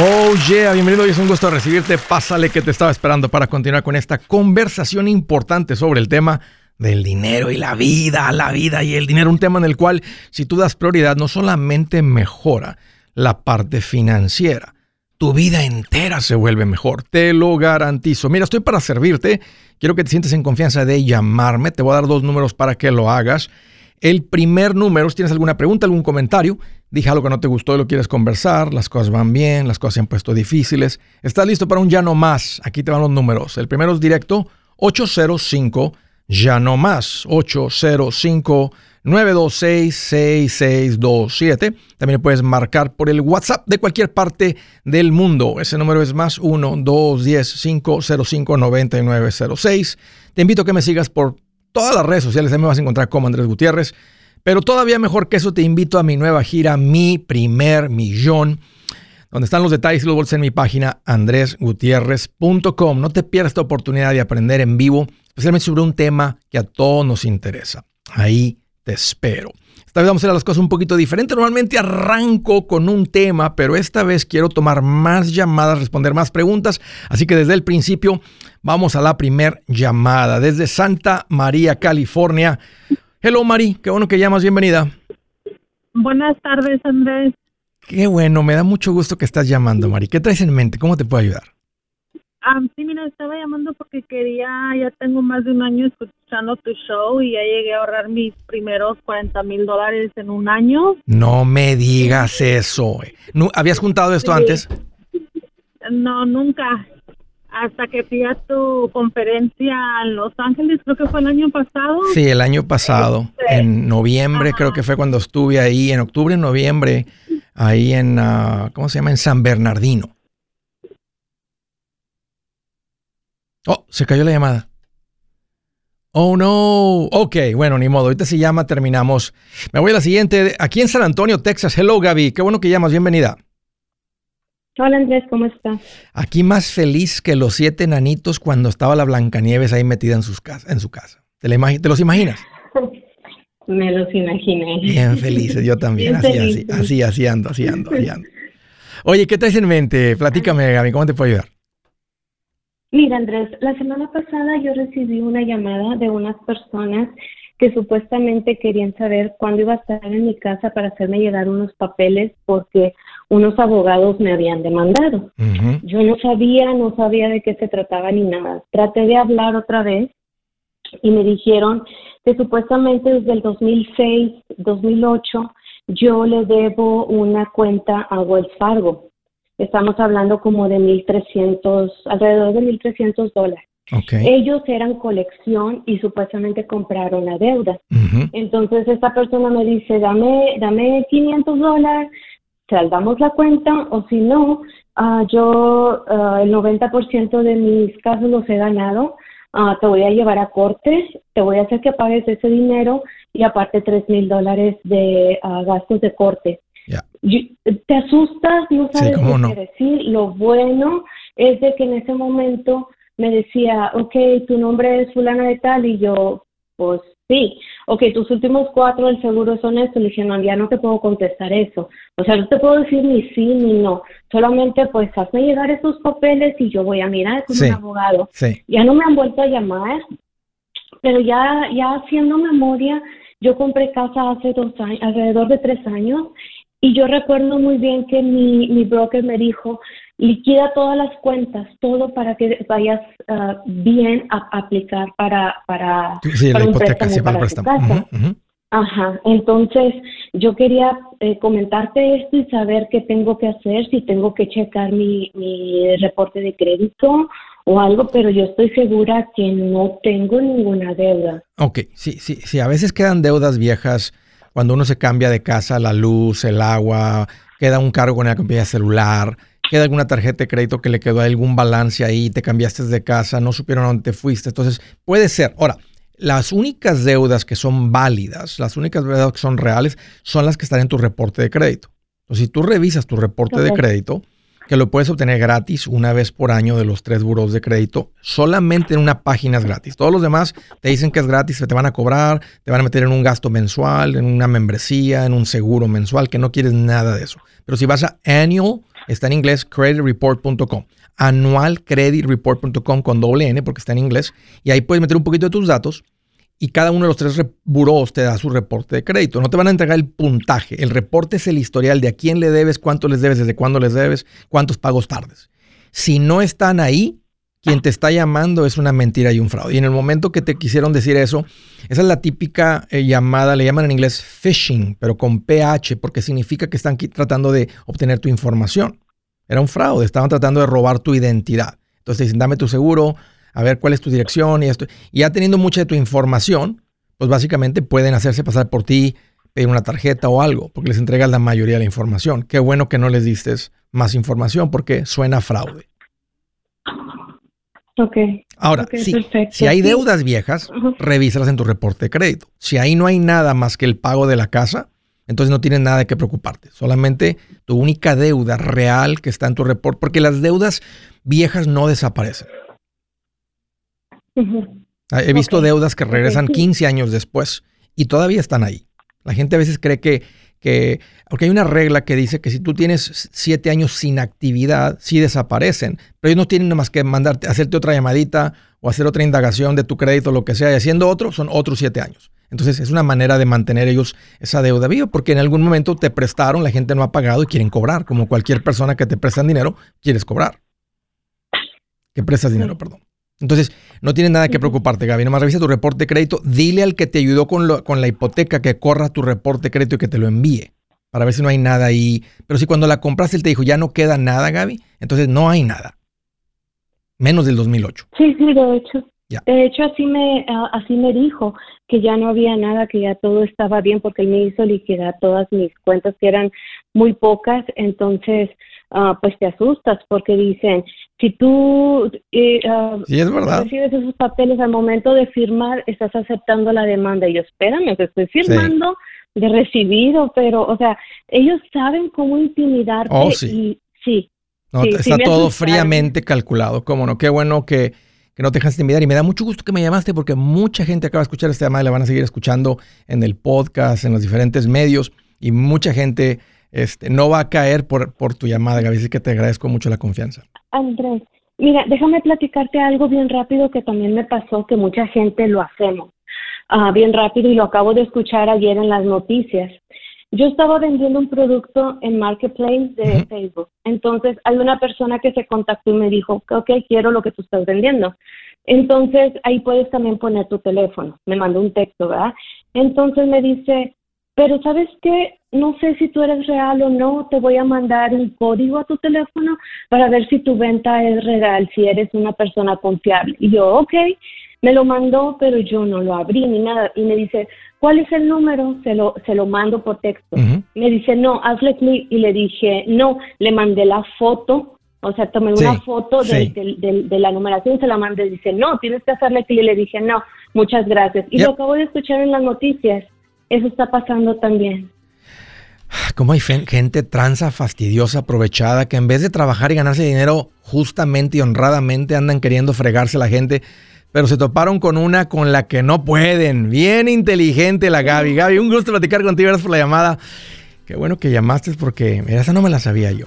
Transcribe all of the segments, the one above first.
Oh yeah, bienvenido y es un gusto recibirte. Pásale que te estaba esperando para continuar con esta conversación importante sobre el tema del dinero y la vida, la vida y el dinero, un tema en el cual si tú das prioridad no solamente mejora la parte financiera, tu vida entera se vuelve mejor, te lo garantizo. Mira, estoy para servirte, quiero que te sientes en confianza de llamarme, te voy a dar dos números para que lo hagas. El primer número, si tienes alguna pregunta, algún comentario, dije algo que no te gustó y lo quieres conversar, las cosas van bien, las cosas se han puesto difíciles, estás listo para un ya no más. Aquí te van los números. El primero es directo 805 ya no más 805 926 6627. También puedes marcar por el WhatsApp de cualquier parte del mundo. Ese número es más 1 210 505 9906. Te invito a que me sigas por todas las redes sociales, ahí me vas a encontrar como Andrés Gutiérrez. Pero todavía mejor que eso, te invito a mi nueva gira, Mi Primer Millón, donde están los detalles y los bolsos en mi página andresgutierrez.com. No te pierdas esta oportunidad de aprender en vivo, especialmente sobre un tema que a todos nos interesa. Ahí te espero. Esta vez vamos a hacer las cosas un poquito diferente. Normalmente arranco con un tema, pero esta vez quiero tomar más llamadas, responder más preguntas. Así que desde el principio vamos a la primer llamada. Desde Santa María, California. Hello, Mari. Qué bueno que llamas. Bienvenida. Buenas tardes, Andrés. Qué bueno. Me da mucho gusto que estás llamando, Mari. ¿Qué traes en mente? ¿Cómo te puedo ayudar? sí, mira, estaba llamando porque quería, ya tengo más de un año escuchando tu show y ya llegué a ahorrar mis primeros 40 mil dólares en un año. No me digas eso. ¿Habías juntado esto antes? No, nunca. Hasta que fui a tu conferencia en Los Ángeles, creo que fue el año pasado. Sí, el año pasado. Este, en noviembre, creo que fue cuando estuve ahí, en octubre, noviembre, ahí en, ah, ¿cómo se llama? En San Bernardino. Oh, se cayó la llamada. Oh, no. Ok, bueno, ni modo. Ahorita se llama, terminamos. Me voy a la siguiente. Aquí en San Antonio, Texas. Hello, Gaby. Qué bueno que llamas. Bienvenida. Hola, Andrés. ¿Cómo estás? Aquí más feliz que los siete nanitos cuando estaba la Blancanieves ahí metida en, sus en su casa. ¿Te, ¿Te los imaginas? Me los imaginé. Bien felices, yo también. así, así, así, así ando, así ando, así ando. Oye, ¿qué traes en mente? Platícame, Gaby. ¿Cómo te puedo ayudar? Mira, Andrés, la semana pasada yo recibí una llamada de unas personas que supuestamente querían saber cuándo iba a estar en mi casa para hacerme llegar unos papeles porque unos abogados me habían demandado. Yo no sabía, no sabía de qué se trataba ni nada. Traté de hablar otra vez y me dijeron que supuestamente desde el 2006, 2008, yo le debo una cuenta a Wells Fargo Estamos hablando como de 1.300, alrededor de 1.300 dólares. Ellos eran colección y supuestamente compraron la deuda. Entonces esta persona me dice, dame, dame 500 dólares, saldamos la cuenta o si no, uh, yo uh, el 90% de mis casos los he ganado, uh, te voy a llevar a corte, te voy a hacer que pagues ese dinero y aparte 3 mil dólares de gastos de corte. Te asustas, no sabes qué decir. Lo bueno es de que en ese momento me decía, ok, tu nombre es fulana de tal, y yo, pues sí, ok, tus últimos cuatro del seguro son estos, le dije, no, ya no te puedo contestar eso, o sea, no te puedo decir ni sí ni no, solamente pues hazme llegar esos papeles y yo voy a mirar con un abogado. Ya no me han vuelto a llamar, pero ya, ya haciendo memoria, yo compré casa hace dos años, alrededor de tres años, y yo recuerdo muy bien que mi, mi broker me dijo, liquida todas las cuentas, todo para que vayas ah, bien a, aplicar para, para, sí, la hipoteca, sí, para, el préstamo. Ajá, entonces yo quería eh, comentarte esto y saber qué tengo que hacer, si tengo que checar mi, mi reporte de crédito o algo, pero yo estoy segura que no tengo ninguna deuda. Ok, sí, sí, sí, a veces quedan deudas viejas cuando uno se cambia de casa, la luz, el agua, queda un cargo con la compañía celular, queda alguna tarjeta de crédito que le quedó algún balance ahí, te cambiaste de casa, no supieron a dónde te fuiste. Entonces, puede ser. Ahora, las únicas deudas que son válidas, las únicas deudas que son reales, son las que están en tu reporte de crédito. Entonces, si tú revisas tu reporte de crédito, que lo puedes obtener gratis una vez por año de los tres buros de crédito. Solamente en una página es gratis. Todos los demás te dicen que es gratis, te van a cobrar, te van a meter en un gasto mensual, en una membresía, en un seguro mensual, que no quieres nada de eso. Pero si vas a annual, está en inglés, creditreport.com. Anualcreditreport.com con doble N porque está en inglés. Y ahí puedes meter un poquito de tus datos y cada uno de los tres buros te da su reporte de crédito. No te van a entregar el puntaje. El reporte es el historial de a quién le debes, cuánto les debes, desde cuándo les debes, cuántos pagos tardes. Si no están ahí, quien te está llamando es una mentira y un fraude. Y en el momento que te quisieron decir eso, esa es la típica eh, llamada, le llaman en inglés phishing, pero con PH, porque significa que están tratando de obtener tu información. Era un fraude, estaban tratando de robar tu identidad. Entonces dicen, dame tu seguro, a ver cuál es tu dirección y esto. Y ya teniendo mucha de tu información, pues básicamente pueden hacerse pasar por ti, pedir una tarjeta o algo, porque les entregas la mayoría de la información. Qué bueno que no les diste más información porque suena fraude. Ok. Ahora, si, hay deudas viejas, revísalas en tu reporte de crédito. Si ahí no hay nada más que el pago de la casa, entonces no tienes nada de qué preocuparte. Solamente tu única deuda real que está en tu reporte, porque las deudas viejas no desaparecen. Ah, he visto deudas que regresan 15 años después y todavía están ahí. La gente a veces cree que, que, porque hay una regla que dice que si tú tienes 7 años sin actividad, sí desaparecen, pero ellos no tienen más que mandarte, hacerte otra llamadita o hacer otra indagación de tu crédito, lo que sea, y haciendo otro, son otros 7 años. Entonces es una manera de mantener ellos esa deuda viva, porque en algún momento te prestaron, la gente no ha pagado y quieren cobrar, como cualquier persona que te prestan dinero, quieres cobrar. Que prestas dinero, perdón. Entonces, no tienes nada que preocuparte, Gaby. Nomás revisa tu reporte de crédito. Dile al que te ayudó con, con la hipoteca que corra tu reporte de crédito y que te lo envíe. Para ver si no hay nada ahí. Pero si cuando la compraste él te dijo, ya no queda nada, Gaby, entonces no hay nada. Menos del 2008. Sí, sí, de hecho. De hecho, así me, así me dijo que ya no había nada, que ya todo estaba bien, porque él me hizo liquidar todas mis cuentas, que eran muy pocas. Entonces, Ah, pues te asustas porque dicen, si tú eh, ah, recibes esos papeles al momento de firmar, estás aceptando la demanda. Y yo, espérame, que estoy firmando de recibido, pero, o sea, ellos saben cómo intimidarte oh, y sí. está todo fríamente calculado, cómo no, qué bueno que, que no te dejas intimidar. Y me da mucho gusto que me llamaste porque mucha gente acaba de escuchar esta llamada y la van a seguir escuchando en el podcast, en los diferentes medios y mucha gente este, no va a caer por, por tu llamada, Gaby, así que te agradezco mucho la confianza. Andrés, mira, déjame platicarte algo bien rápido que también me pasó, que mucha gente lo hacemos uh, bien rápido y lo acabo de escuchar ayer en las noticias. Yo estaba vendiendo un producto en Marketplace de Facebook. Entonces, hay una persona que se contactó y me dijo, ok, quiero lo que tú estás vendiendo. Entonces, ahí puedes también poner tu teléfono. Me mandó un texto, ¿verdad? Entonces me dice, pero sabes qué, no sé si tú eres real o no, te voy a mandar un código a tu teléfono para ver si tu venta es real, si eres una persona confiable. Y yo, ok, me lo mandó, pero yo no lo abrí ni nada. Y me dice, ¿cuál es el número? Se lo, se lo mando por texto. Me dice, no, hazle clic. Y le dije, no, le mandé la foto. O sea, tomé una foto de, la numeración, se la mandé. Dice, no, tienes que hacerle clic. Y le dije, no, muchas gracias. Y lo acabo de escuchar en las noticias eso está pasando también. Como hay gente tranza, fastidiosa, aprovechada, que en vez de trabajar y ganarse dinero justamente y honradamente andan queriendo fregarse a la gente, pero se toparon con una con la que no pueden. Bien inteligente la Gaby. Gaby, un gusto platicar contigo, gracias por la llamada. Qué bueno que llamaste porque esa no me la sabía yo.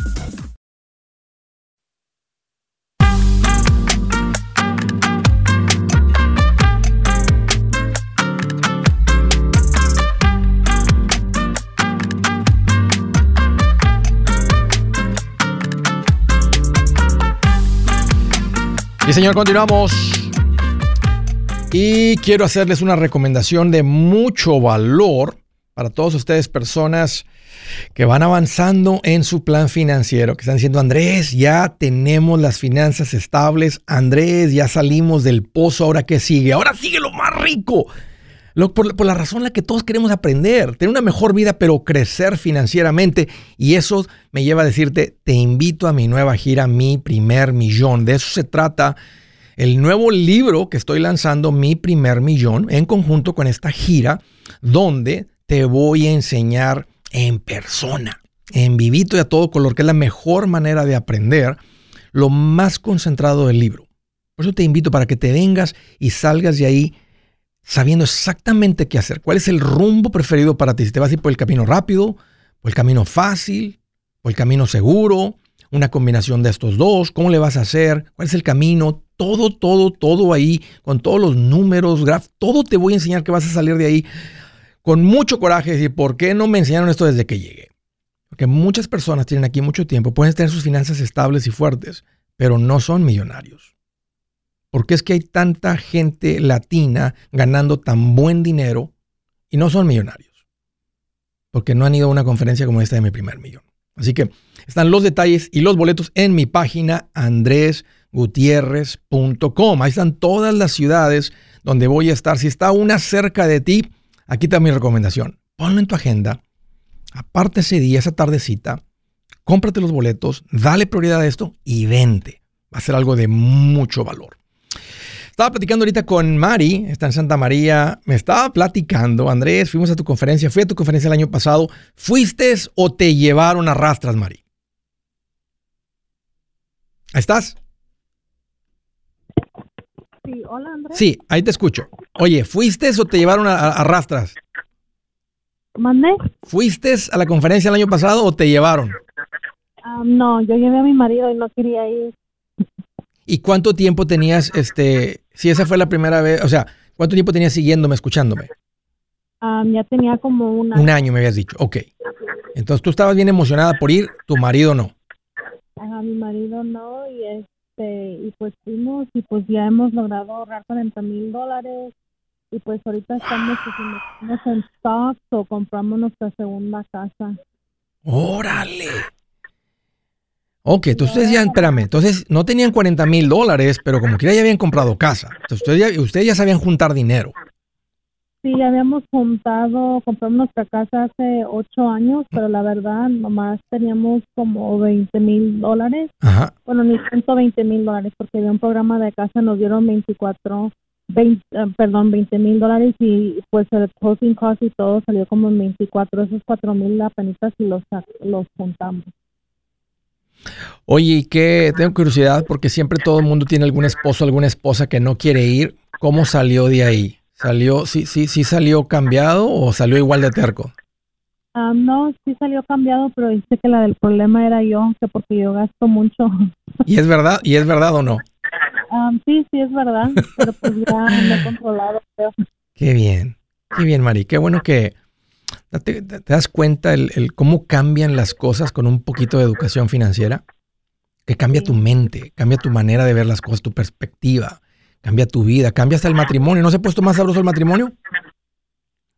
Señor, continuamos. Y quiero hacerles una recomendación de mucho valor para todos ustedes, personas que van avanzando en su plan financiero, que están diciendo, Andrés, ya tenemos las finanzas estables, Andrés, ya salimos del pozo, ahora qué sigue, ahora sigue lo más rico. Por, la razón en la que todos queremos aprender, tener una mejor vida, pero crecer financieramente. Y eso me lleva a decirte, te invito a mi nueva gira, Mi Primer Millón. De eso se trata el nuevo libro que estoy lanzando, Mi Primer Millón, en conjunto con esta gira, donde te voy a enseñar en persona, en vivito y a todo color, que es la mejor manera de aprender lo más concentrado del libro. Por eso te invito para que te vengas y salgas de ahí sabiendo exactamente qué hacer, cuál es el rumbo preferido para ti, si te vas a ir por el camino rápido, por el camino fácil, por el camino seguro, una combinación de estos dos, cómo le vas a hacer, cuál es el camino, todo, todo, todo ahí, con todos los números, graf, todo te voy a enseñar que vas a salir de ahí con mucho coraje. Decir, ¿por qué no me enseñaron esto desde que llegué? Porque muchas personas tienen aquí mucho tiempo, pueden tener sus finanzas estables y fuertes, pero no son millonarios. ¿Por qué es que hay tanta gente latina ganando tan buen dinero y no son millonarios? Porque no han ido a una conferencia como esta de mi primer millón. Así que están los detalles y los boletos en mi página andresgutierrez.com. Ahí están todas las ciudades donde voy a estar. Si está una cerca de ti, Aquí está mi recomendación. Ponlo en tu agenda, aparte ese día, esa tardecita, cómprate los boletos, dale prioridad a esto y vente. Va a ser algo de mucho valor. Estaba platicando ahorita con Mari, está en Santa María. Me estaba platicando, Andrés, fuimos a tu conferencia, fui a tu conferencia el año pasado. ¿Fuiste o te llevaron a rastras, Mari? ¿Ahí estás? Sí, hola Andrés. Sí, ahí te escucho. Oye, ¿fuiste o te llevaron a, rastras? ¿Mandé? ¿Fuiste a la conferencia el año pasado o te llevaron? Ah, no, yo llevé a mi marido y no quería ir. ¿Y cuánto tiempo tenías, este, si esa fue la primera vez, o sea, cuánto tiempo tenías siguiéndome, escuchándome? Ah, ya tenía como un año. Un año me habías dicho, ok. Entonces tú estabas bien emocionada por ir, tu marido no. Ajá, mi marido no, y es, este, y pues fuimos y pues ya hemos logrado ahorrar 40 mil dólares y pues ahorita estamos pues, en stock o compramos nuestra segunda casa. Órale. Ok, entonces ya, espérame, entonces no tenían 40 mil dólares, pero como quiera ya habían comprado casa. Entonces ustedes ya, ustedes ya sabían juntar dinero. Sí, habíamos juntado, compramos nuestra casa hace ocho años, pero la verdad nomás teníamos como 20 mil dólares. Ajá. Bueno, ni 120 mil dólares, porque había un programa de casa, nos dieron 24, 20, eh, perdón, 20 mil dólares y pues el closing cost y todo salió como en 24, esos 4 mil apenitas y los, los juntamos. Oye, qué? Tengo curiosidad porque siempre todo el mundo tiene algún esposo, alguna esposa que no quiere ir. ¿Cómo salió de ahí? ¿Salió, sí, sí, sí salió cambiado o salió igual de terco? Ah, no, sí salió cambiado, pero dice que la del problema era yo, que porque yo gasto mucho. ¿Y es verdad? ¿Y es verdad o no? Ah, sí, sí es verdad, pero pues ya me he controlado. Qué bien, qué bien, Mari. Qué bueno que te, das cuenta el, el, cómo cambian las cosas con un poquito de educación financiera. que cambia tu mente, cambia tu manera de ver las cosas, tu perspectiva, cambia tu vida, cambia hasta el matrimonio. ¿No se ha puesto más sabroso el matrimonio?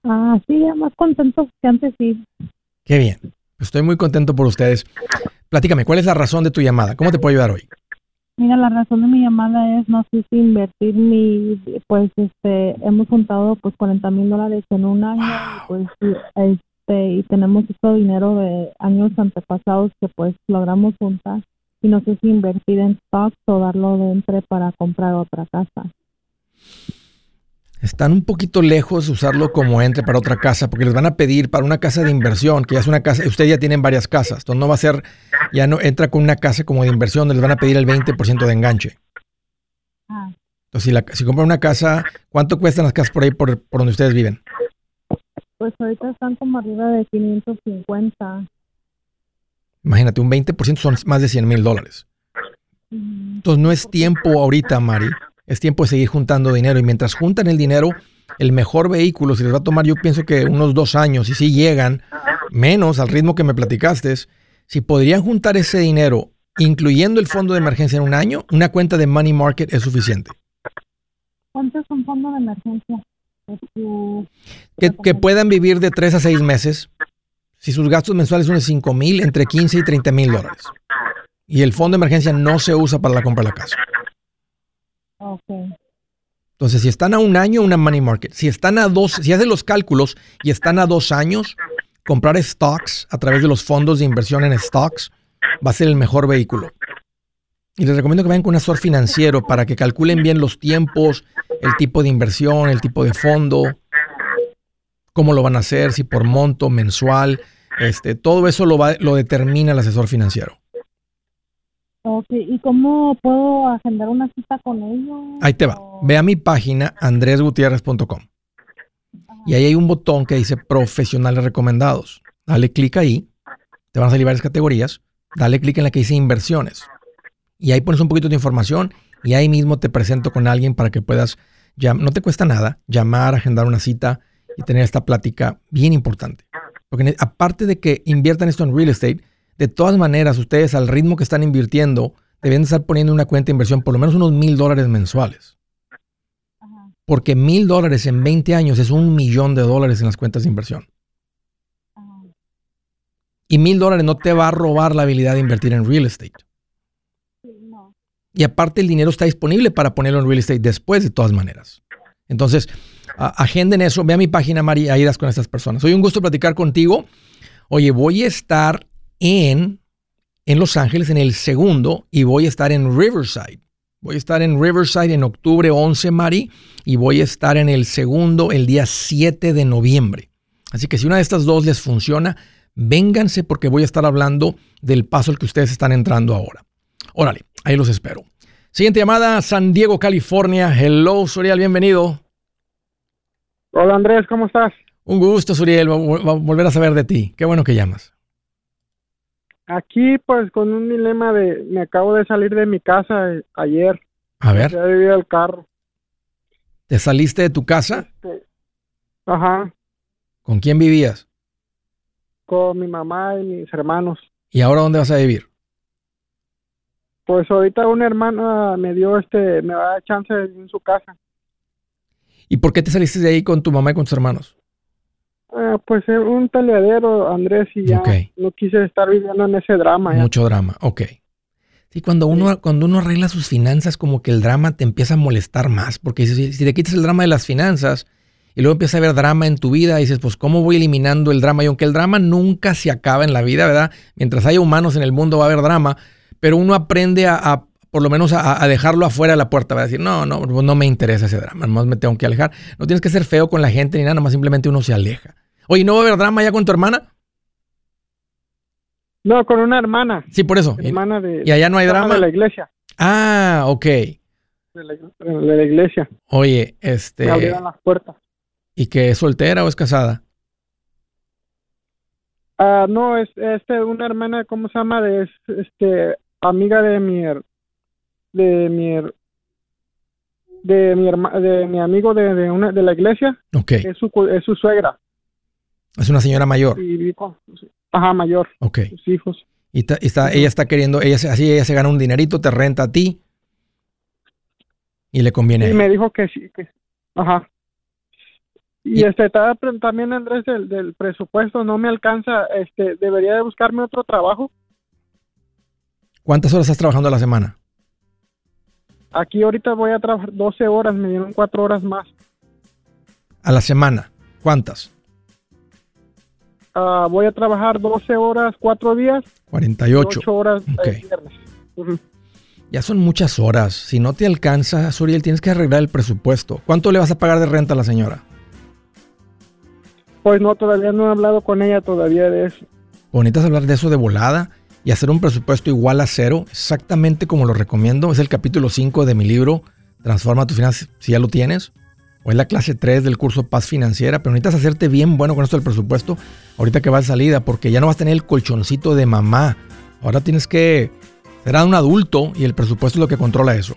Ah, sí, ya más contento que antes, sí. Qué bien. Estoy muy contento por ustedes. Platícame, ¿cuál es la razón de tu llamada? ¿Cómo te puedo ayudar hoy? Mira, la razón de mi llamada es, no sé si invertir mi, pues, este, hemos juntado, pues, 40 mil dólares en un año, y, pues, este, y tenemos este dinero de años antepasados que, pues, logramos juntar, y no sé si invertir en stocks o darlo de entre para comprar otra casa. Están un poquito lejos de usarlo como entre para otra casa, porque les van a pedir para una casa de inversión, que ya es una casa, ustedes ya tienen varias casas, entonces no va a ser, ya no entra con una casa como de inversión, les van a pedir el 20% de enganche. Ah, Entonces, si, la, si compran una casa, ¿cuánto cuestan las casas por ahí por, por donde ustedes viven? pues ahorita están como arriba de 550. Imagínate, un 20% son más de 100 mil dólares. Entonces, no es tiempo ahorita, Mari, es tiempo de seguir juntando dinero. Y mientras juntan el dinero, el mejor vehículo, si les va a tomar, yo pienso que unos dos años, y si llegan, menos al ritmo que me platicaste, si podrían juntar ese dinero, incluyendo el fondo de emergencia en un año, una cuenta de money market es suficiente. ¿Cuánto es un fondo de emergencia? Este, Que, que puedan vivir de tres a seis meses, si sus gastos mensuales son de 5 mil, entre 15 y 30 mil dólares. Y el fondo de emergencia no se usa para la compra de la casa. Entonces, si están a un año, una money market. Si están a dos, si hacen los cálculos y están a dos años, comprar stocks a través de los fondos de inversión en stocks va a ser el mejor vehículo. Y les recomiendo que vayan con un asesor financiero para que calculen bien los tiempos, el tipo de inversión, el tipo de fondo, cómo lo van a hacer, si por monto, mensual, este, todo eso lo, va, lo determina el asesor financiero. Ok, ¿y cómo puedo agendar una cita con ellos? Ahí te va. Ve a mi página andresgutierrez.com y ahí hay un botón que dice profesionales recomendados. Dale clic ahí, te van a salir varias categorías. Dale clic en la que dice inversiones y ahí pones un poquito de información y ahí mismo te presento con alguien para que puedas, no te cuesta nada, llamar, agendar una cita y tener esta plática bien importante. Porque aparte de que inviertan esto en real estate, de todas maneras ustedes al ritmo que están invirtiendo deben de estar poniendo una cuenta de inversión por lo menos unos mil dólares mensuales. Ajá, Porque mil dólares en 20 años es un millón de dólares en las cuentas de inversión. ajá. Y mil dólares no te va a robar la habilidad de invertir en real estate. Sí, no. Y aparte el dinero está disponible para ponerlo en real estate después de todas maneras. Entonces, a- agenden eso. Ve a mi página, Mari, ahí das con estas personas. Hoy un gusto platicar contigo. Oye, voy a estar en, en Los Ángeles en el segundo y voy a estar en Riverside. Voy a estar en Riverside en octubre 11, Mari, y voy a estar en el segundo el día 7 de noviembre. Así que si una de estas dos les funciona, vénganse porque voy a estar hablando del paso al que ustedes están entrando ahora. Órale, ahí los espero. Siguiente llamada, San Diego, California. Hello, Suriel, bienvenido. Hola Andrés, ¿cómo estás? Un gusto, Suriel, vol- vol- volver a saber de ti. Qué bueno que llamas. Aquí pues con un dilema de, me acabo de salir de mi casa eh, ayer, A ver, ya viví el carro. ¿te saliste de tu casa? Este, Ajá, ¿Con quién vivías? con mi mamá y mis hermanos. ¿Y ahora dónde vas a vivir? Pues ahorita una hermana me dio este, me da chance de vivir en su casa. ¿Y por qué te saliste de ahí con tu mamá y con tus hermanos? Ah, pues es un peleadero, Andrés, y ya no quise estar viviendo en ese drama. ya. Mucho drama, ok. Sí, cuando uno, cuando uno arregla sus finanzas, como que el drama te empieza a molestar más, porque si, si te quitas el drama de las finanzas y luego empieza a haber drama en tu vida, dices, pues, ¿cómo voy eliminando el drama? Y aunque el drama nunca se acaba en la vida, ¿verdad? Mientras haya humanos en el mundo va a haber drama, pero uno aprende a, a, por lo menos, a, a dejarlo afuera de la puerta, va a decir, no, no, no me interesa ese drama, nomás me tengo que alejar. No tienes que ser feo con la gente ni nada, nomás simplemente uno se aleja. Oye, ¿no va a haber drama ya con tu hermana? No, con una hermana, Sí, por eso. Hermana de, y allá no hay drama. de la iglesia, Ah, ok. de la, de la iglesia. Oye, Me este, abrieron las puertas. ¿y que es soltera o es casada? Ah, no, es este una hermana, ¿cómo se llama? De, es, este amiga de mi her- de mi her- de mi herma- de mi amigo de, de una de la iglesia, Ok, es su es su suegra es una señora mayor. y con ajá, mayor, Ok. sus hijos. Y, está, ella está queriendo, ella así ella se gana un dinerito, te renta a ti y le conviene. Y me dijo que sí, que, ajá. Y, este también Andrés del, del, presupuesto no me alcanza, este debería de buscarme otro trabajo. ¿Cuántas horas estás trabajando a la semana? Aquí ahorita voy a trabajar 12 horas, me dieron 4 horas más. ¿A la semana? ¿Cuántas? Uh, voy a trabajar 12 horas, 4 días. 48. 8 horas okay. viernes. Ya son muchas horas. Si no te alcanza, Suriel, tienes que arreglar el presupuesto. ¿Cuánto le vas a pagar de renta a la señora? Pues no, todavía no he hablado con ella todavía de eso. Bonitas hablar de eso de volada y hacer un presupuesto igual a cero, exactamente como lo recomiendo. Es el capítulo 5 de mi libro, Transforma tu finanzas, si ya lo tienes. O es la clase 3 del curso Paz Financiera, pero necesitas hacerte bien bueno con esto del presupuesto ahorita que vas a salida, porque ya no vas a tener el colchoncito de mamá. Ahora tienes que ser un adulto y el presupuesto es lo que controla eso.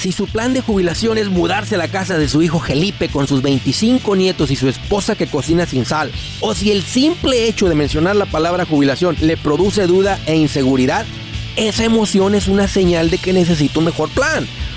Si su plan de jubilación es mudarse a la casa de su hijo Felipe con sus 25 nietos y su esposa que cocina sin sal, o si el simple hecho de mencionar la palabra jubilación le produce duda e inseguridad, esa emoción es una señal de que necesita un mejor plan.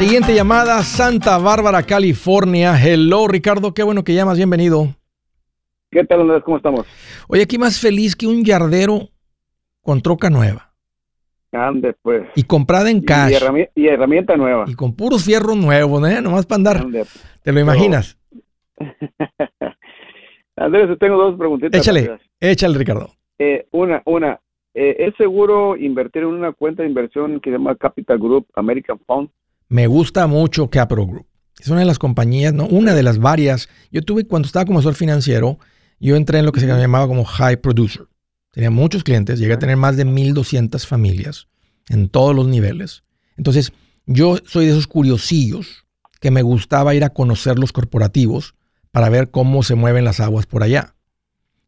Siguiente llamada, Santa Bárbara, California. Hello, Ricardo. Qué bueno que llamas. Bienvenido. ¿Qué tal, Andrés? ¿Cómo estamos? Oye, aquí más feliz que un yardero con troca nueva. Ande, pues. Y comprada en cash. Y, herramienta, nueva. Y con puros fierros nuevos, ¿eh? Nomás para andar. ¿Te lo imaginas? Andrés, tengo dos preguntitas. Échale, échale, Ricardo. Eh, una, una. Eh, ¿Es seguro invertir en una cuenta de inversión que se llama Capital Group American Fund? Me gusta mucho Capital Group. Es una de las compañías, no, una de las varias. Yo tuve, cuando estaba como asesor financiero, yo entré en lo que se llamaba como High Producer. Tenía muchos clientes, llegué a tener más de 1.200 familias en todos los niveles. Entonces, yo soy de esos curiosillos que me gustaba ir a conocer los corporativos para ver cómo se mueven las aguas por allá.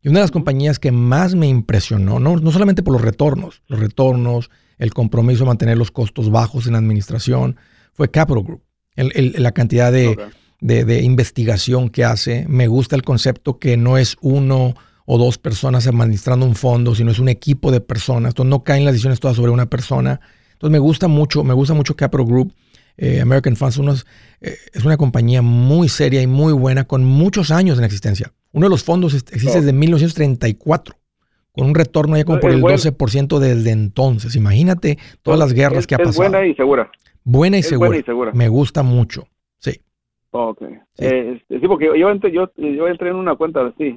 Y una de las compañías que más me impresionó, no, no solamente por los retornos, los retornos, el compromiso de mantener los costos bajos en la administración, fue Capital Group. la cantidad de, de, investigación que hace. Me gusta el concepto que no es uno o dos personas administrando un fondo, sino es un equipo de personas. Entonces no caen las decisiones todas sobre una persona. Entonces me gusta mucho, me gusta mucho Capital Group. Eh, American Funds eh, es una compañía muy seria y muy buena con muchos años en existencia. Uno de los fondos existe desde 1934, con un retorno ya como por el 12% desde entonces. Imagínate todas las guerras que ha pasado. Buena y segura. Buena y, segura. y segura. Me gusta mucho, sí. Ok. Sí, eh, sí porque yo entré, yo, yo entré en una cuenta así.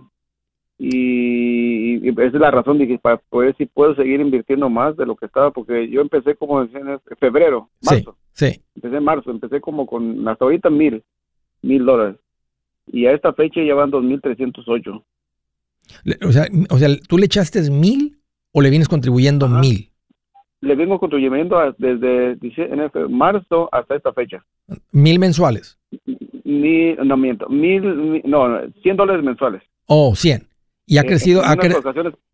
Y, esa es la razón, dije, para poder si puedo seguir invirtiendo más de lo que estaba, porque yo empecé como en febrero, marzo. Sí, sí. Empecé en marzo, empecé como con hasta ahorita mil, mil dólares y a esta fecha ya van 2.308. O sea, o sea, ¿tú le echaste mil o le vienes contribuyendo mil? Le vengo contribuyendo desde marzo hasta esta fecha. ¿Mil mensuales? Mil, no miento, mil, no, 100 dólares mensuales. Oh, 100. Y ha eh, crecido,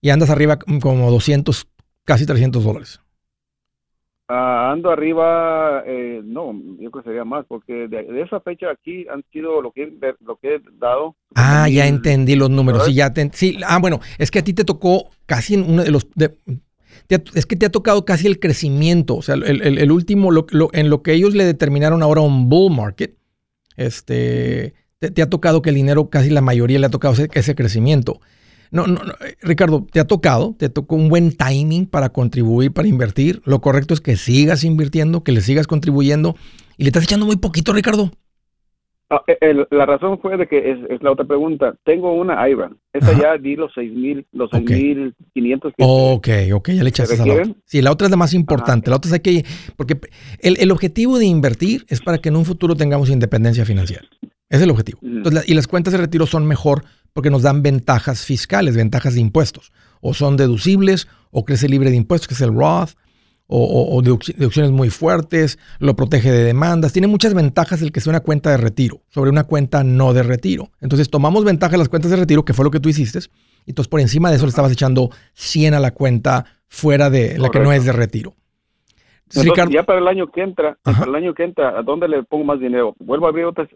y andas arriba como 200, casi 300 dólares. Ah, ando arriba, eh, no, yo creo que sería más, porque de, esa fecha aquí han sido lo que, lo que he dado. Ah, ya entendí los números. Sí, ya sí, ah, bueno, es que a ti te tocó casi en uno de los... es que te ha tocado casi el crecimiento, o sea, el, último, lo, en lo que ellos le determinaron ahora un bull market, este, te, ha tocado que el dinero, casi la mayoría le ha tocado ese, crecimiento. No, no, no, eh, Ricardo, te ha tocado, te tocó un buen timing para contribuir, para invertir. Lo correcto es que sigas invirtiendo, que le sigas contribuyendo y le estás echando muy poquito, Ricardo. Ah, eh, la razón fue de que es, la otra pregunta. Tengo una IRA. Esa ya di los seis mil, los seis mil quinientos. Ok, ok, ya le echaste a la otra. Sí, la otra es la más importante. La otra es que, porque el, el, objetivo de invertir es para que en un futuro tengamos independencia financiera. Es el objetivo. y las cuentas de retiro son mejor porque nos dan ventajas fiscales, ventajas de impuestos. O son deducibles, o crece libre de impuestos, que es el Roth, o, deducciones muy fuertes, lo protege de demandas. Tiene muchas ventajas el que sea una cuenta de retiro sobre una cuenta no de retiro. Entonces tomamos ventaja de las cuentas de retiro, que fue lo que tú hiciste, y entonces por encima de eso le estabas echando 100 a la cuenta fuera de la que no es de retiro. ya para el año que entra, para el año que entra, ¿a dónde le pongo más dinero? ¿Vuelvo a abrir otras,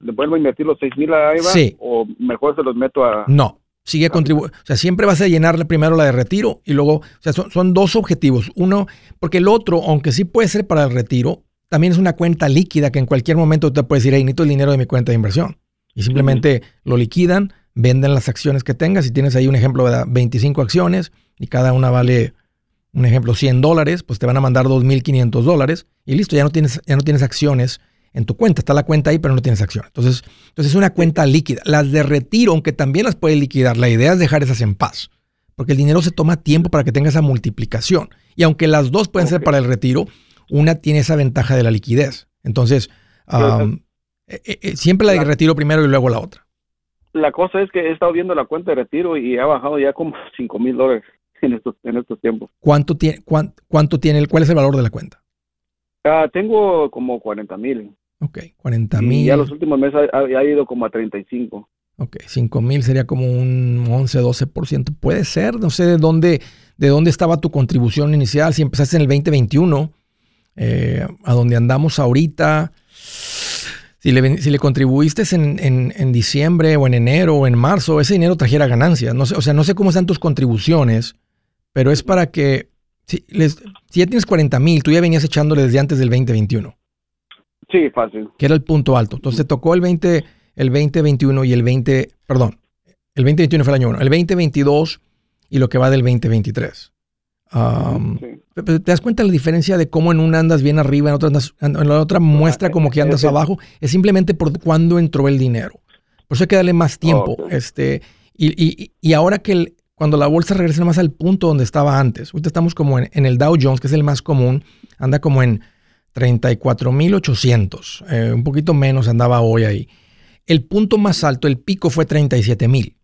¿le vuelvo a invertir los 6 mil a IVA? Sí. ¿O mejor se los meto a...? No, sigue contribuyendo. O sea, siempre vas a llenarle primero la de retiro y luego, o sea, son, dos objetivos. Uno, porque el otro, aunque sí puede ser para el retiro, también es una cuenta líquida que en cualquier momento te puedes decir, hey, necesito el dinero de mi cuenta de inversión. Y simplemente lo liquidan, venden las acciones que tengas. Si tienes ahí un ejemplo de 25 acciones y cada una vale, un ejemplo, 100 dólares, pues te van a mandar 2.500 dólares y listo, ya no tienes, ya no tienes acciones en tu cuenta. Está la cuenta ahí, pero no tienes acción. Entonces, entonces es una cuenta líquida. Las de retiro, aunque también las puedes liquidar, la idea es dejar esas en paz. Porque el dinero se toma tiempo para que tenga esa multiplicación. Y aunque las dos pueden ser para el retiro, una tiene esa ventaja de la liquidez. Entonces, eh, eh, eh, siempre la de retiro primero y luego la otra. La cosa es que he estado viendo la cuenta de retiro y ha bajado ya como 5 mil dólares en estos, en estos tiempos. ¿Cuánto tiene, cuánto, tiene el, cuál es el valor de la cuenta? Ah, tengo como 40 mil. Ok, 40 mil. Y ya los últimos meses ha, ido como a 35. Ok, 5 mil sería como un 11, 12%. Puede ser, no sé de dónde, de dónde estaba tu contribución inicial. Si empezaste en el 2021, eh, a donde andamos ahorita. Si le, si le contribuiste en, en, diciembre o en enero o en marzo, ese dinero trajera ganancias. No sé, o sea, no sé cómo están tus contribuciones, pero es para que, si, les, si ya tienes 40 mil, tú ya venías echándole desde antes del 2021. Sí, fácil. Que era el punto alto. Entonces tocó el 20, el 2021 y el 20, perdón, el 2021 fue el año 1, el 2022 y lo que va del 2023. ¿Te das cuenta la diferencia de cómo en una andas bien arriba, en, otra en la otra muestra como que andas abajo? Es simplemente por cuándo entró el dinero. Por eso hay que darle más tiempo. Este, y, y, y, ahora que el, cuando la bolsa regresa más al punto donde estaba antes, ahorita estamos como en, en el Dow Jones, que es el más común, anda como en 34.800, eh, un poquito menos andaba hoy ahí. El punto más alto, el pico fue 37.000.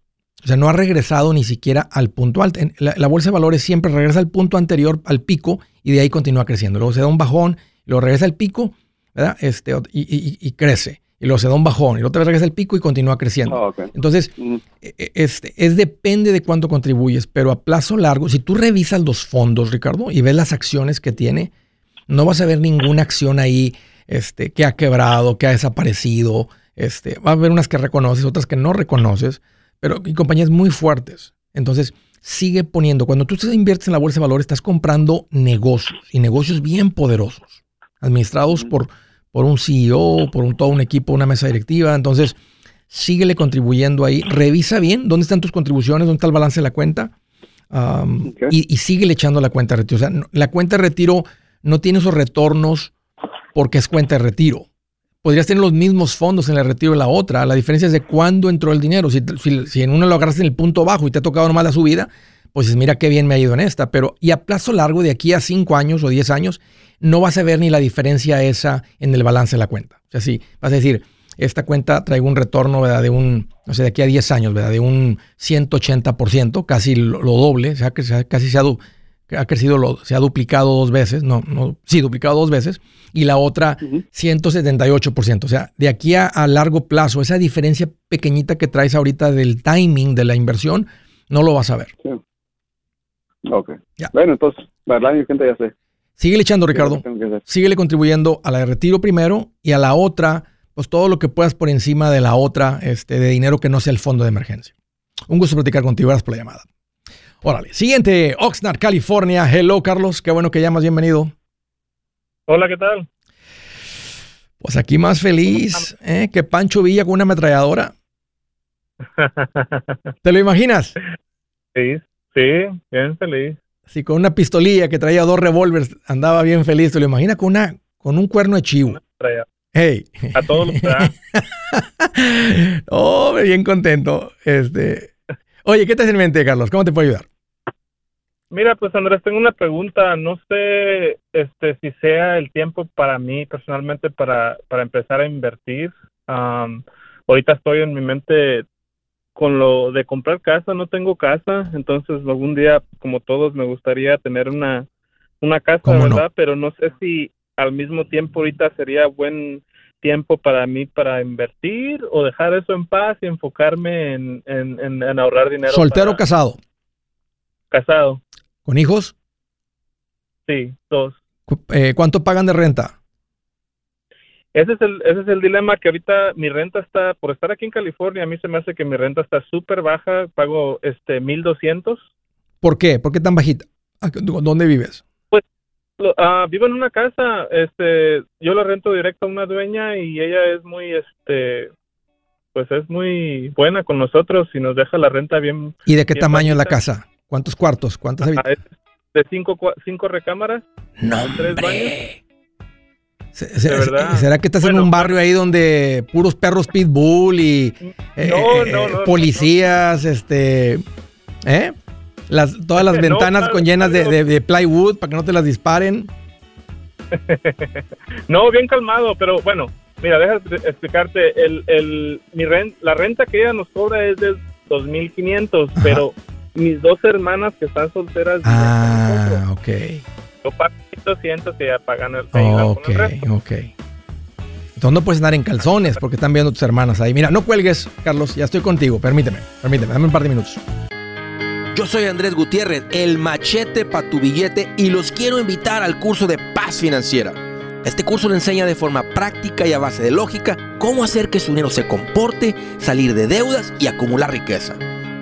O sea, no ha regresado ni siquiera al punto alto. La, bolsa de valores siempre regresa al punto anterior, al pico, y de ahí continúa creciendo. Luego se da un bajón, luego regresa al pico, ¿verdad? Este, y, crece. Y luego se da un bajón, y otra vez regresa al pico y continúa creciendo. Ah, Entonces, e, e, este, es depende de cuánto contribuyes, pero a plazo largo, si tú revisas los fondos, Ricardo, y ves las acciones que tiene, no vas a ver ninguna acción ahí este, que ha quebrado, que ha desaparecido. Este, va a haber unas que reconoces, otras que no reconoces, pero y compañías muy fuertes. Entonces, sigue poniendo, cuando tú inviertes en la bolsa de valores, estás comprando negocios y negocios bien poderosos, administrados por, por un CEO, por un, todo un equipo, una mesa directiva. Entonces, síguele contribuyendo ahí. Revisa bien dónde están tus contribuciones, dónde está el balance de la cuenta. y, y sigue echando la cuenta de retiro. O sea, la cuenta de retiro no tiene esos retornos porque es cuenta de retiro. Podrías tener los mismos fondos en el retiro de la otra. La diferencia es de cuándo entró el dinero. Si, en uno lo agarras en el punto bajo y te ha tocado nomás la subida, pues mira qué bien me ha ido en esta. Pero y a plazo largo, de aquí a 5 años o 10 años, no vas a ver ni la diferencia esa en el balance de la cuenta. O sea, si vas a decir, esta cuenta trae un retorno ¿verdad? de un, no sé, de aquí a 10 años, ¿verdad? de un 180%, casi lo, doble, o sea, que casi se ha ha crecido, se ha duplicado dos veces, no, no, sí, duplicado dos veces, y la otra 178%. O sea, de aquí a, largo plazo, esa diferencia pequeñita que traes ahorita del timing de la inversión, no lo vas a ver. Sí. Ok. Bueno, entonces, la gente ya sé. Sigue echando, Ricardo. Síguele contribuyendo a la de retiro primero y a la otra, pues todo lo que puedas por encima de la otra, este, de dinero que no sea el fondo de emergencia. Un gusto platicar contigo. Gracias por la llamada. Órale. Siguiente, Oxnard, California. Hello, Carlos. Qué bueno que llamas. Bienvenido. Hola, ¿qué tal? Pues aquí más feliz ¿eh? que Pancho Villa con una ametralladora. ¿Te lo imaginas? Sí, sí, bien feliz. Sí, con una pistolilla que traía dos revólveres, andaba bien feliz. ¿Te lo imaginas con una con un cuerno de chivo? Hey. A todos los Oh, bien contento. Este. Oye, ¿qué te hace en mente, Carlos? ¿Cómo te puedo ayudar? Mira, pues Andrés, tengo una pregunta. No sé este, si sea el tiempo para mí personalmente para, para empezar a invertir. ahorita estoy en mi mente con lo de comprar casa, no tengo casa, entonces algún día, como todos, me gustaría tener una, una casa, ¿verdad? Pero no sé si al mismo tiempo ahorita sería buen tiempo para mí para invertir o dejar eso en paz y enfocarme en, en, ahorrar dinero. ¿Soltero o casado? Casado. ¿Con hijos? Sí, dos. Eh, ¿Cuánto pagan de renta? Ese es, el, ese es el dilema que ahorita mi renta está, por estar aquí en California, a mí se me hace que mi renta está súper baja, pago este 1200. ¿Por qué? ¿Por qué tan bajita? ¿Dónde vives? Pues uh, vivo en una casa, este, yo la rento directo a una dueña y ella es muy, este, pues es muy buena con nosotros y nos deja la renta bien. ¿Y de qué tamaño es la casa? ¿Cuántos cuartos? ¿Cuántas habitaciones? De cinco, cinco recámaras. No, tres baños. ¿Será que estás en un barrio ahí donde puros perros pitbull y eh, policías, este, ¿eh? Las, todas las ventanas con llenas de, plywood para que no te las disparen. no, bien calmado, pero bueno, mira, déjame explicarte, el, el, mi la renta que ella nos cobra es de 2.500, pero mis dos hermanas que están solteras. Ah, ok. Yo pago 200 y ya pagan el Ok, ok. Entonces no puedes andar en calzones porque están viendo tus hermanas ahí. Mira, no cuelgues, Carlos, ya estoy contigo. Permíteme, permíteme, dame un par de minutos. Yo soy Andrés Gutiérrez, el machete para tu billete, y los quiero invitar al curso de paz financiera. Este curso le enseña de forma práctica y a base de lógica cómo hacer que su dinero se comporte, salir de deudas y acumular riqueza.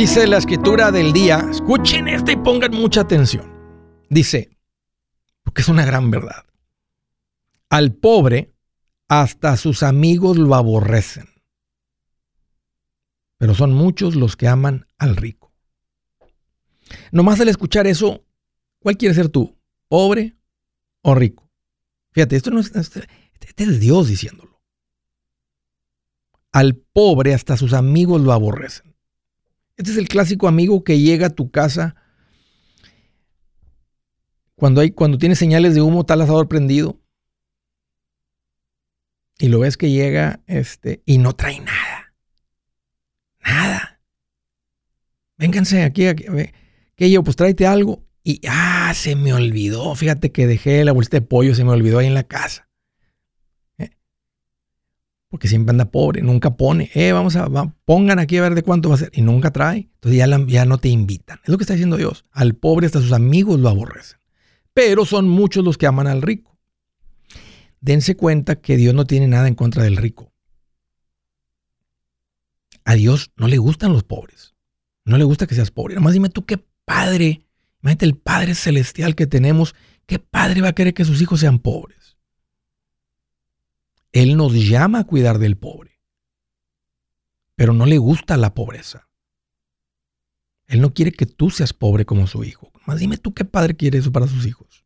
Dice la escritura del día, escuchen esto y pongan mucha atención. Dice, porque es una gran verdad, al pobre hasta sus amigos lo aborrecen, pero son muchos los que aman al rico. Nomás al escuchar eso, ¿cuál quieres ser tú? ¿Pobre o rico? Fíjate, esto no es, este, este es Dios diciéndolo. Al pobre hasta sus amigos lo aborrecen. Este es el clásico amigo que llega a tu casa cuando, hay, cuando tiene señales de humo, tal asador prendido. Y lo ves que llega este, y no trae nada. Nada. Vénganse aquí. aquí que yo, pues tráete algo. Y, ah, se me olvidó. Fíjate que dejé la bolsita de pollo, se me olvidó ahí en la casa porque siempre anda pobre, nunca pone, eh, vamos a, pongan aquí a ver de cuánto va a ser, y nunca trae, entonces ya, no te invitan. Es lo que está diciendo Dios. Al pobre hasta sus amigos lo aborrecen, pero son muchos los que aman al rico. Dense cuenta que Dios no tiene nada en contra del rico. A Dios no le gustan los pobres, no le gusta que seas pobre. Además dime tú qué padre, imagínate el Padre Celestial que tenemos, qué padre va a querer que sus hijos sean pobres. Él nos llama a cuidar del pobre, pero no le gusta la pobreza. Él no quiere que tú seas pobre como su hijo. Más dime tú qué padre quiere eso para sus hijos.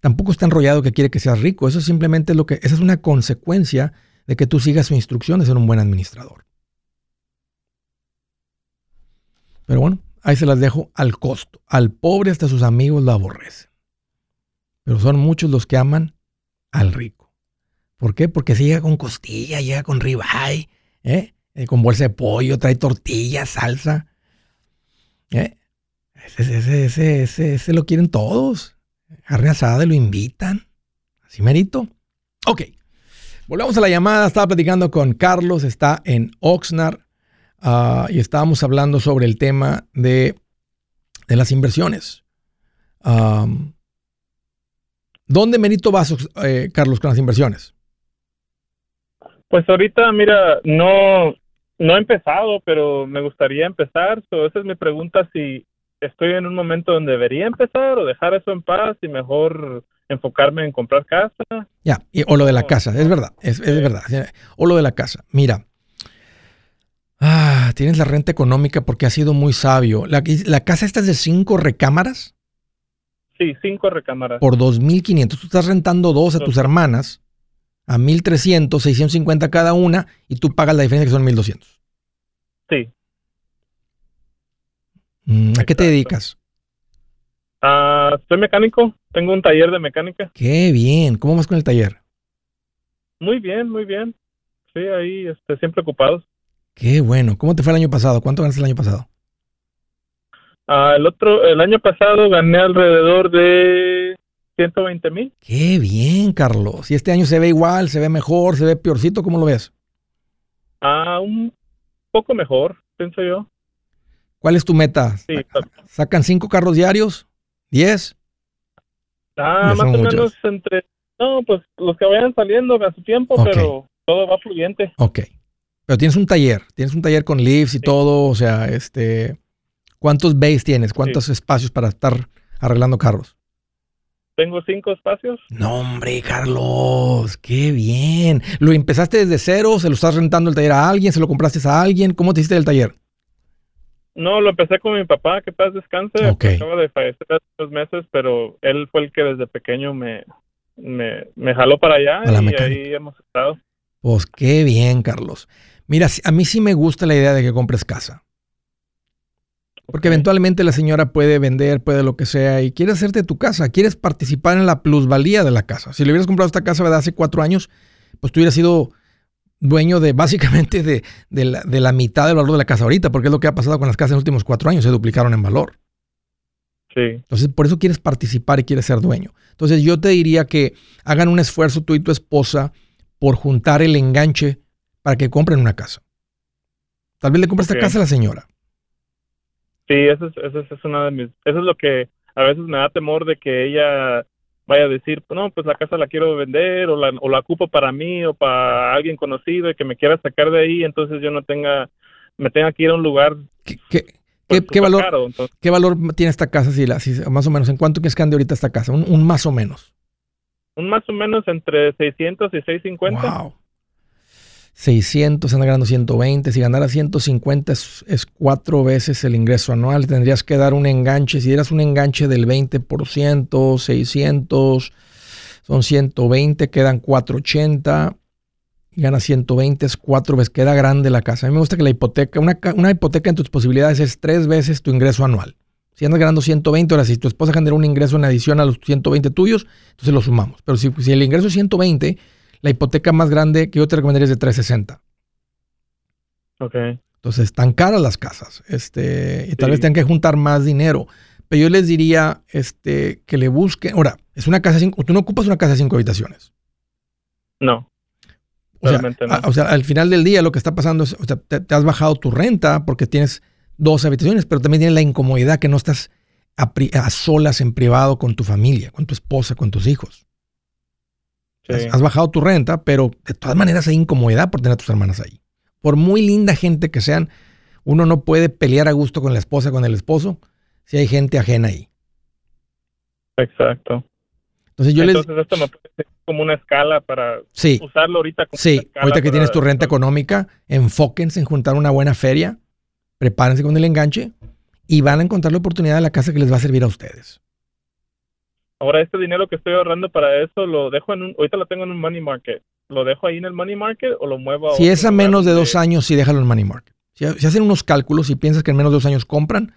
Tampoco está enrollado que quiere que seas rico. Eso simplemente es lo que, esa es una consecuencia de que tú sigas su instrucción de ser un buen administrador. Pero bueno, ahí se las dejo al costo. Al pobre hasta sus amigos lo aborrecen. Pero son muchos los que aman al rico. ¿Por qué? Porque se llega con costilla, llega con ribeye, ¿eh? Eh, con bolsa de pollo, trae tortillas, salsa. ¿eh? Ese, ese, ese, ese, lo quieren todos. Carne asada, lo invitan. Así merito. Ok. Volvemos a la llamada. Estaba platicando con Carlos, está en Oxnard. Ah, y estábamos hablando sobre el tema de, de las inversiones. ¿Dónde merito vas, eh, Carlos, con las inversiones? Pues ahorita, mira, no, no he empezado, pero me gustaría empezar. So, esa es mi pregunta, si estoy en un momento donde debería empezar o dejar eso en paz y mejor enfocarme en comprar casa. Ya, o lo de la casa, es verdad, es, verdad. O lo de la casa. Mira, ah, tienes la renta económica porque has sido muy sabio. ¿La, la casa esta es de cinco recámaras? Sí, cinco recámaras. Por 2.500. Tú estás rentando dos a tus hermanas a 1.300, 650 cada una y tú pagas la diferencia que son 1.200. Sí. Mm, ¿A qué te dedicas? Ah, soy mecánico, tengo un taller de mecánica. Qué bien, ¿cómo vas con el taller? Muy bien, muy bien. Sí, ahí este, siempre ocupados. Qué bueno. ¿Cómo te fue el año pasado? ¿Cuánto ganaste el año pasado? Ah, el otro, el año pasado gané alrededor de 120 mil. Qué bien, Carlos. ¿Y este año se ve igual, se ve mejor, se ve peorcito? ¿Cómo lo ves? Ah, un poco mejor, pienso yo. ¿Cuál es tu meta? Sí, ¿Sacan cinco carros diarios? ¿Diez? Ah, más o menos entre... No, pues los que vayan saliendo a su tiempo, pero todo va fluyente. Ok. Pero tienes un taller, tienes un taller con lifts y todo, o sea, este... ¿Cuántos bays tienes? ¿Cuántos espacios para estar arreglando carros? Tengo cinco espacios. No, hombre, Carlos, qué bien. ¿Lo empezaste desde cero? ¿Se lo estás rentando el taller a alguien? ¿Se lo compraste a alguien? ¿Cómo te hiciste el taller? No, lo empecé con mi papá, que paz descanse. Acaba de fallecer hace unos meses, pero él fue el que desde pequeño me, me, jaló para allá y ahí hemos estado. Pues qué bien, Carlos. Mira, a mí sí me gusta la idea de que compres casa. Porque eventualmente la señora puede vender, puede lo que sea, y quiere hacerte tu casa, quieres participar en la plusvalía de la casa. Si le hubieras comprado esta casa hace cuatro años, pues tú hubieras sido dueño de básicamente de, la, mitad del valor de la casa ahorita, porque es lo que ha pasado con las casas en los últimos cuatro años, se duplicaron en valor. Sí. Entonces, por eso quieres participar y quieres ser dueño. Entonces, yo te diría que hagan un esfuerzo tú y tu esposa por juntar el enganche para que compren una casa. Tal vez le compre esta casa a la señora. Sí, eso es, eso es, una de mis, eso es lo que a veces me da temor de que ella vaya a decir, no, pues la casa la quiero vender o la, o la ocupo para mí o para alguien conocido y que me quiera sacar de ahí, entonces yo no tenga, me tenga que ir a un lugar. ¿Qué, qué, pues, qué, valor, ¿qué valor tiene esta casa? Si, la, si más o menos, ¿en cuánto que es que ande ahorita esta casa? Un, un, más o menos. Un más o menos entre 600 y 650. Wow. 600, anda ganando 120. Si ganara 150 es, cuatro veces el ingreso anual. Tendrías que dar un enganche. Si dieras un enganche del 20%, 600, son 120, quedan 480. Gana 120, es cuatro veces, queda grande la casa. A mí me gusta que la hipoteca, una, hipoteca en tus posibilidades es tres veces tu ingreso anual. Si andas ganando 120, ahora si tu esposa genera un ingreso en adición a los 120 tuyos, entonces lo sumamos. Pero si el ingreso es 120, la hipoteca más grande que yo te recomendaría es de 360. Ok. Entonces están caras las casas. Este, y tal vez tengan que juntar más dinero. Pero yo les diría este, que le busquen. Ahora, es una casa cinco, tú no ocupas una casa de cinco habitaciones. No. O sea, no. o sea, al final del día lo que está pasando es, o sea, te, has bajado tu renta porque tienes dos habitaciones, pero también tienes la incomodidad que no estás a solas en privado con tu familia, con tu esposa, con tus hijos. Has, bajado tu renta, pero de todas maneras hay incomodidad por tener a tus hermanas ahí. Por muy linda gente que sean, uno no puede pelear a gusto con la esposa, con el esposo, si hay gente ajena ahí. Exacto. Entonces yo Entonces esto me parece como una escala para usarlo ahorita. Como sí, ahorita que tienes tu renta económica, enfóquense en juntar una buena feria, prepárense con el enganche y van a encontrar la oportunidad de la casa que les va a servir a ustedes. Ahora este dinero que estoy ahorrando para eso lo dejo en un, ahorita lo tengo en un money market. lo dejo ahí en el money market o lo muevo a Si es a menos de dos años, sí déjalo en el money market. Si, hacen unos cálculos y piensas que en menos de dos años compran,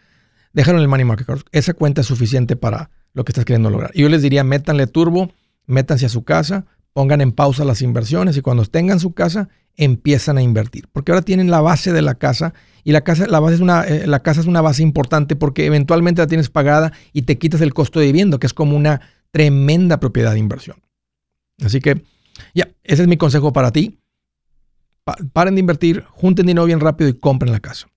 déjalo en el money market. Esa cuenta es suficiente para lo que estás queriendo lograr. Y yo les diría, métanle turbo, métanse a su casa, pongan en pausa las inversiones y cuando tengan su casa, empiezan a invertir. Porque ahora tienen la base de la casa y la casa, la base es una, eh, la casa es una base importante porque eventualmente la tienes pagada y te quitas el costo de vivienda, que es como una tremenda propiedad de inversión. Así que, ya, ese es mi consejo para ti. paren de invertir, junten dinero bien rápido y compren la casa.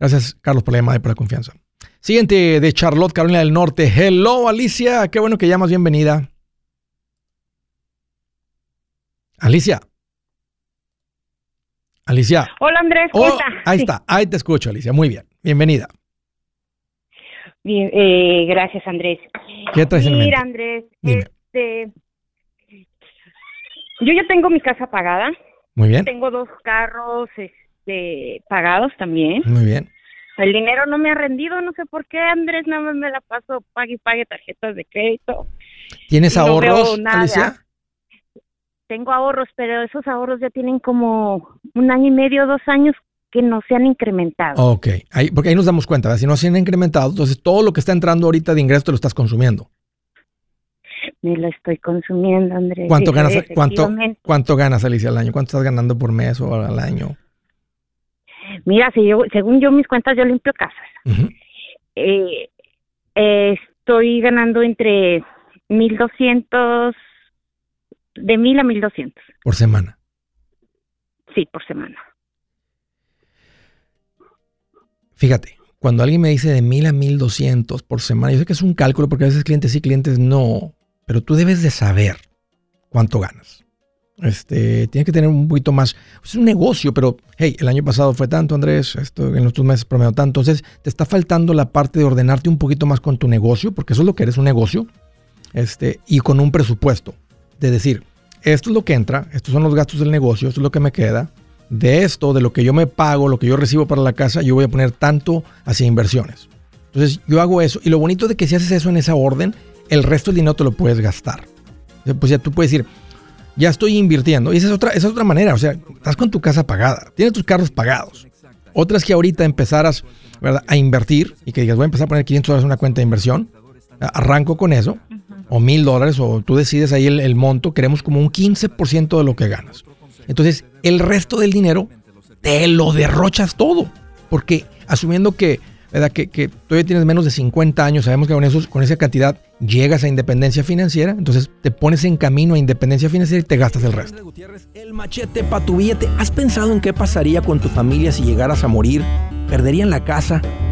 Gracias, Carlos, por la llamada y por la confianza. Siguiente de Charlotte, Carolina del Norte. Hello, Alicia. Qué bueno que llamas. Bienvenida. Alicia. Alicia. Hola, Andrés. ¿Cómo oh, Ahí está. Ahí te escucho, Alicia. Muy bien. Bienvenida. Bien, eh, gracias, Andrés. ¿Qué traes Mira, Andrés. Este, yo ya tengo mi casa pagada. Muy bien. Tengo dos carros este, pagados también. Muy bien. El dinero no me ha rendido, no sé por qué, Andrés, nada más me la paso, pague y pague tarjetas de crédito. ¿Tienes ahorros, Alicia? Tengo ahorros, pero esos ahorros ya tienen como un año y medio, dos años que no se han incrementado. Ok, ahí, porque ahí nos damos cuenta, si no se han incrementado, entonces todo lo que está entrando ahorita de ingreso te lo estás consumiendo. Me lo estoy consumiendo, Andrés. ¿Cuánto ganas, cuánto, cuánto ganas, Alicia, al año? ¿Cuánto estás ganando por mes o al año? Mira, si yo, según yo mis cuentas, yo limpio casas. Eh, estoy ganando entre 1200, de 1000 a 1200. ¿Por semana? Sí, por semana. Fíjate, cuando alguien me dice de 1000 a 1200 por semana, yo sé que es un cálculo porque a veces clientes sí, clientes no, pero tú debes de saber cuánto ganas. Este, tienes que tener un poquito más. Es un negocio, pero hey, el año pasado fue tanto, Andrés, esto en los dos meses promedio tanto. Entonces, te está faltando la parte de ordenarte un poquito más con tu negocio, porque eso es lo que eres, un negocio. Este, y con un presupuesto. De decir, esto es lo que entra, estos son los gastos del negocio, esto es lo que me queda. De esto, de lo que yo me pago, lo que yo recibo para la casa, yo voy a poner tanto hacia inversiones. Entonces, yo hago eso. Y lo bonito de que si haces eso en esa orden, el resto del dinero te lo puedes gastar. Pues ya tú puedes decir, ya estoy invirtiendo. Y esa es otra, esa es otra manera. O sea, estás con tu casa pagada, tienes tus carros pagados. Otra es que ahorita empezaras a invertir y que digas, voy a empezar a poner 500 dólares en una cuenta de inversión. Arranco con eso, o mil dólares, o tú decides ahí el, monto. Queremos como un 15% de lo que ganas. Entonces, el resto del dinero te lo derrochas todo. Porque asumiendo que ¿verdad? Que, todavía tienes menos de 50 años, sabemos que con, esos, con esa cantidad llegas a independencia financiera, entonces te pones en camino a independencia financiera y te gastas el resto. El machete para tu billete. ¿Has pensado en qué pasaría con tu familia si llegaras a morir? ¿Perderían la casa?